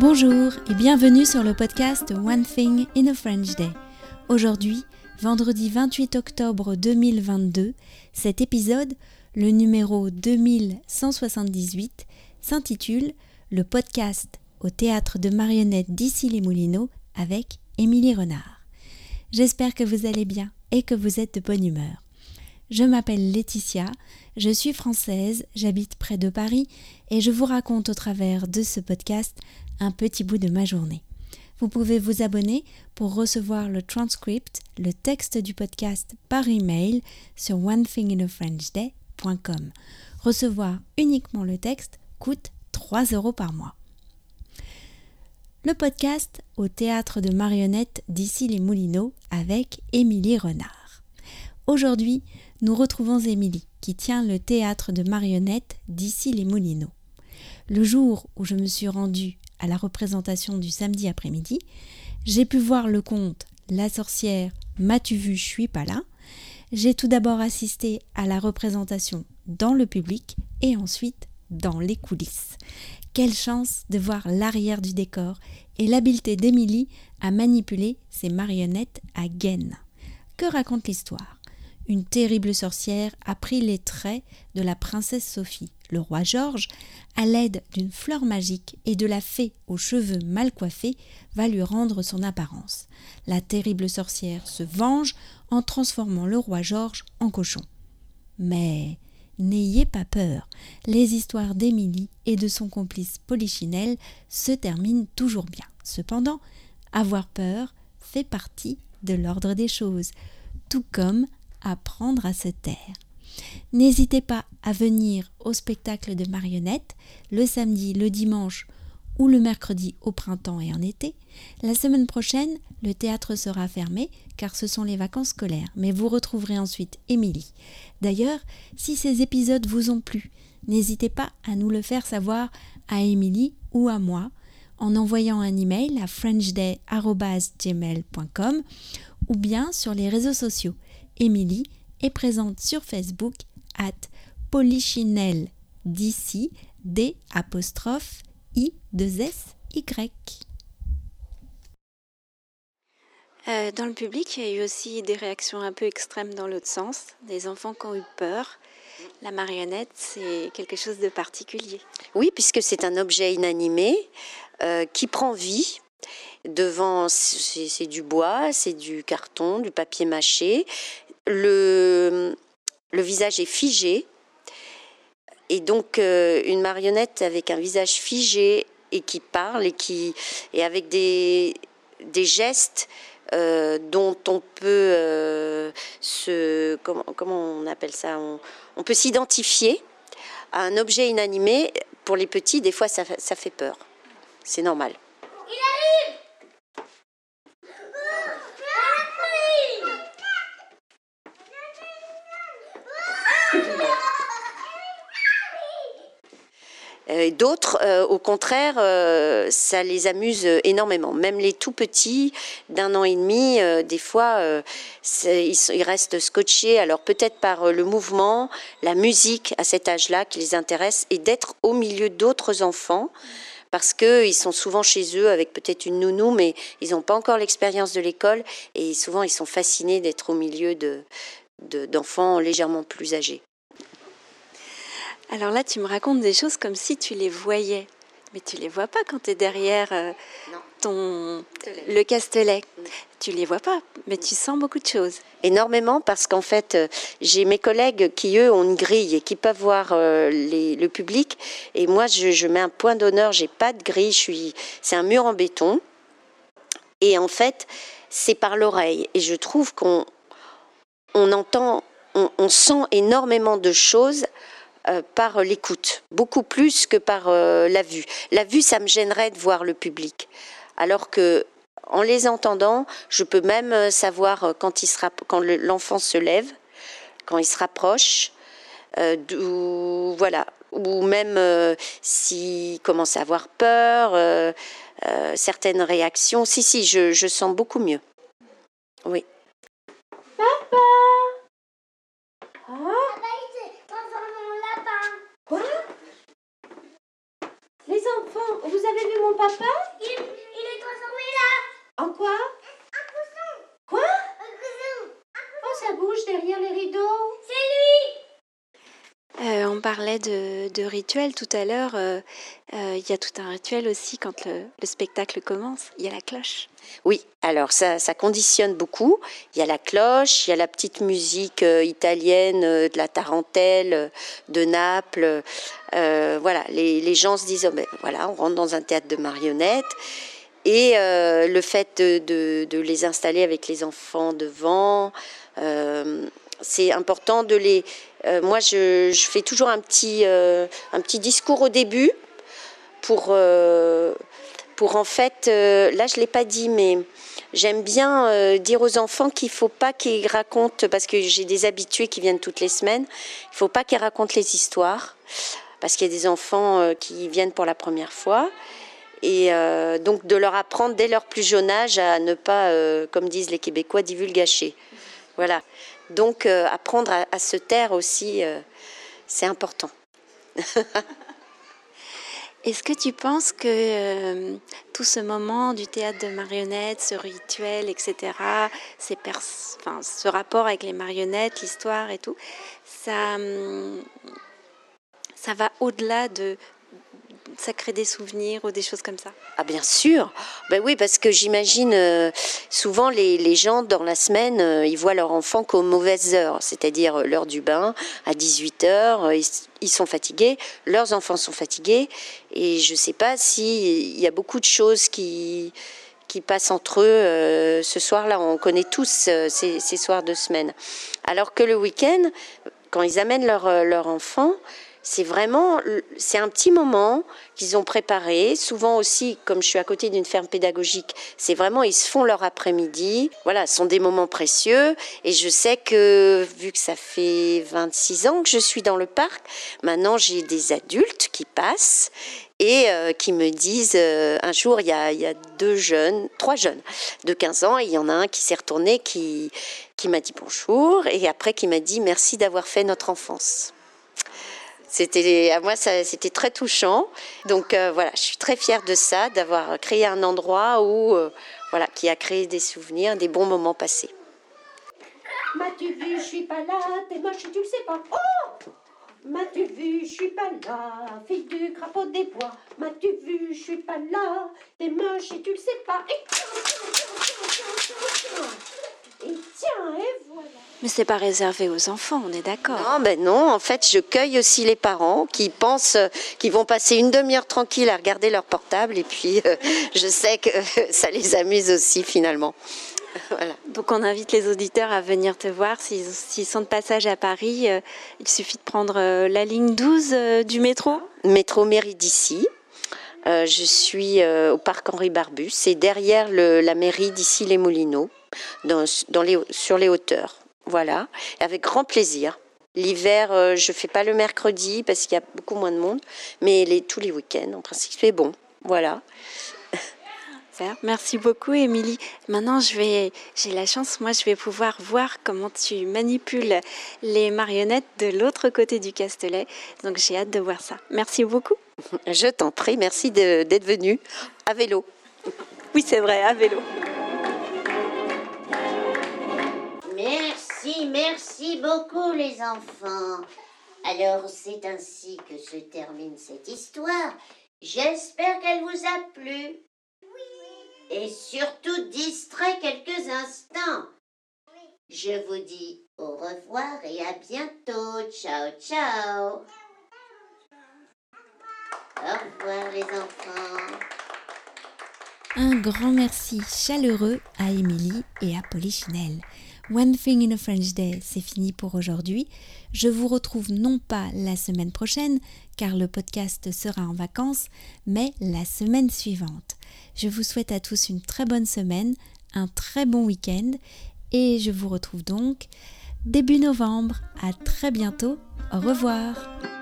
Bonjour et bienvenue sur le podcast One Thing in a French Day. Aujourd'hui, vendredi 28 octobre 2022, cet épisode, le numéro 2178, s'intitule Le podcast au théâtre de marionnettes d'ici les Moulineaux avec Émilie Renard. J'espère que vous allez bien et que vous êtes de bonne humeur. Je m'appelle Laetitia, je suis française, j'habite près de Paris et je vous raconte au travers de ce podcast un petit bout de ma journée. Vous pouvez vous abonner pour recevoir le transcript, le texte du podcast par email sur onethinginafrenchday.com. Recevoir uniquement le texte coûte 3 euros par mois. Le podcast au théâtre de marionnettes d'ici les Moulineaux avec Émilie Renard. Aujourd'hui, nous retrouvons Émilie qui tient le théâtre de marionnettes d'ici les Moulineaux. Le jour où je me suis rendue à la représentation du samedi après-midi, j'ai pu voir le conte La sorcière, m'as-tu vu, je suis pas là. J'ai tout d'abord assisté à la représentation dans le public et ensuite dans les coulisses. Quelle chance de voir l'arrière du décor et l'habileté d'Émilie à manipuler ses marionnettes à gaine. Que raconte l'histoire? Une terrible sorcière a pris les traits de la princesse Sophie. Le roi Georges, à l'aide d'une fleur magique et de la fée aux cheveux mal coiffés, va lui rendre son apparence. La terrible sorcière se venge en transformant le roi Georges en cochon. Mais n'ayez pas peur, les histoires d'Émilie et de son complice Polichinelle se terminent toujours bien. Cependant, avoir peur fait partie de l'ordre des choses, tout comme apprendre à se taire. N'hésitez pas à venir au spectacle de marionnettes le samedi, le dimanche ou le mercredi au printemps et en été. La semaine prochaine, le théâtre sera fermé car ce sont les vacances scolaires, mais vous retrouverez ensuite Émilie. D'ailleurs, si ces épisodes vous ont plu, n'hésitez pas à nous le faire savoir à Émilie ou à moi en envoyant un email à frenchday.gmail.com ou bien sur les réseaux sociaux. Émilie est présente sur Facebook at polichinelle d'ici D apostrophe I 2 S Y. Euh, dans le public, il y a eu aussi des réactions un peu extrêmes dans l'autre sens, des enfants qui ont eu peur. La marionnette, c'est quelque chose de particulier. Oui, puisque c'est un objet inanimé euh, qui prend vie. Devant, c'est du bois, c'est du carton, du papier mâché, le, visage est figé. Et donc, euh, une marionnette avec un visage figé et qui parle et, qui, et avec des, des gestes euh, dont on peut euh, se. Comment, comment, on appelle ça? On, on peut s'identifier à un objet inanimé. Pour les petits, des fois, ça, ça fait peur. C'est normal. Il arrive Euh, d'autres, euh, au contraire, euh, ça les amuse énormément. Même les tout petits, d'un an et demi, des fois, ils, restent scotchés. Alors peut-être par le mouvement, la musique à cet âge-là qui les intéresse, et d'être au milieu d'autres enfants parce qu'ils sont souvent chez eux avec peut-être une nounou, mais ils n'ont pas encore l'expérience de l'école et souvent ils sont fascinés d'être au milieu d'enfants légèrement plus âgés. Alors là, tu me racontes des choses comme si tu les voyais. Mais tu les vois pas quand tu es derrière euh, ton le castelet. Mm. Tu les vois pas, mais tu sens beaucoup de choses. Énormément parce qu'en fait, euh, j'ai mes collègues qui eux ont une grille et qui peuvent voir euh, le public. Et moi, je, mets un point d'honneur. J'ai pas de grille. Je suis, c'est un mur en béton. Et en fait, c'est par l'oreille. Et je trouve qu'on on entend, on sent énormément de choses euh, par l'écoute, beaucoup plus que par euh, la vue. La vue, ça me gênerait de voir le public. Alors que en les entendant, je peux même euh, savoir quand, il sera, quand l'enfant se lève, quand il se rapproche, ou, voilà, ou même s'il commence à avoir peur, certaines réactions. Si, si, je, je sens beaucoup mieux. Oui. Papa Quoi Les enfants Vous avez vu mon papa il, il est transformé là En quoi Un coussin Quoi Un coussin Oh, ça bouge derrière les rideaux. C'est lui On parlait de, de rituel tout à l'heure. euh, euh, Il y a tout un rituel aussi quand le, le spectacle commence. Il y a la cloche. Oui, alors ça, ça conditionne beaucoup. Il y a la cloche, il y a la petite musique euh, italienne de la tarentelle, de Naples. Voilà, les, gens se disent, oh, ben, voilà, on rentre dans un théâtre de marionnettes. Et le fait de, les installer avec les enfants devant, c'est important de les. euh, moi, je, je fais toujours un petit, euh, un petit discours au début pour, euh, pour en fait. là, je ne l'ai pas dit, mais j'aime bien dire aux enfants qu'il ne faut pas qu'ils racontent, parce que j'ai des habitués qui viennent toutes les semaines, il ne faut pas qu'ils racontent les histoires, parce qu'il y a des enfants qui viennent pour la première fois. Et donc de leur apprendre dès leur plus jeune âge à ne pas, comme disent les Québécois, divulgacher. Voilà. Donc euh, apprendre à, se taire aussi, euh, c'est important. Est-ce que tu penses que euh, tout ce moment du théâtre de marionnettes, ce rituel, etc., ce rapport avec les marionnettes, l'histoire et tout, ça, hum, ça va au-delà de. Ça crée des souvenirs ou des choses comme ça? Ah bien sûr, ben oui parce que j'imagine euh, souvent les, les gens dans la semaine euh, ils voient leur enfant qu'aux mauvaises heures, c'est-à-dire euh, l'heure du bain à 18 heures, euh, ils, ils sont fatigués, leurs enfants sont fatigués et je sais pas si il y a beaucoup de choses qui qui passent entre eux ce soir-là. On connaît tous ces, ces soirs de semaine. Alors que le week-end, quand ils amènent leur, leur enfant, c'est vraiment, c'est un petit moment qu'ils ont préparé. Souvent aussi, comme je suis à côté d'une ferme pédagogique, c'est vraiment, ils se font leur après-midi. Voilà, ce sont des moments précieux. Et je sais que, vu que ça fait 26 ans que je suis dans le parc, maintenant j'ai des adultes qui passent et euh, qui me disent, euh, un jour, il y, a, deux jeunes, trois jeunes de 15 ans, et il y en a un qui s'est retourné, qui, qui m'a dit bonjour, et après qui m'a dit merci d'avoir fait notre enfance. C'était à moi c'était très touchant. Donc euh, voilà, je suis très fière de ça, d'avoir créé un endroit où euh, voilà qui a créé des souvenirs, des bons moments passés. M'as-tu vu, je suis pas là, t'es moche tu le sais pas. Oh M'as-tu vu, je suis pas là, fille du crapaud des bois. M'as-tu vu, je suis pas là, t'es moche et tu le sais pas. Et tiens, tiens, tiens, tiens, tiens, tiens. Et voilà. Mais c'est pas réservé aux enfants, on est d'accord. Non, ben non, en fait, je cueille aussi les parents qui pensent euh, qu'ils vont passer une demi-heure tranquille à regarder leur portable et puis euh, je sais que ça les amuse aussi finalement. Voilà. Donc on invite les auditeurs à venir te voir. S'ils sont de passage à Paris, euh, il suffit de prendre euh, la ligne 12 euh, du métro. Métro mairie d'ici. Euh, je suis euh, au parc Henri Barbus, c'est derrière la mairie d'ici les Moulineaux, sur les hauteurs. Voilà, avec grand plaisir. L'hiver, euh, je fais pas le mercredi parce qu'il y a beaucoup moins de monde, mais tous les week-ends, en principe, c'est bon. Voilà. Super. Merci beaucoup, Émilie. Maintenant, je vais, j'ai la chance, moi, je vais pouvoir voir comment tu manipules les marionnettes de l'autre côté du Castellet. Donc, j'ai hâte de voir ça. Merci beaucoup. Je t'en prie, merci d'être venu à vélo. Oui, c'est vrai, à vélo. Merci, merci beaucoup les enfants. Alors c'est ainsi que se termine cette histoire. J'espère qu'elle vous a plu. Et surtout distrait quelques instants. Je vous dis au revoir et à bientôt. Ciao, ciao. Au revoir les enfants. Un grand merci chaleureux à Émilie et à Polichinelle. One Thing in a French Day, c'est fini pour aujourd'hui. Je vous retrouve non pas la semaine prochaine, car le podcast sera en vacances, mais la semaine suivante. Je vous souhaite à tous une très bonne semaine, un très bon week-end, et je vous retrouve donc début novembre. À très bientôt. Au revoir.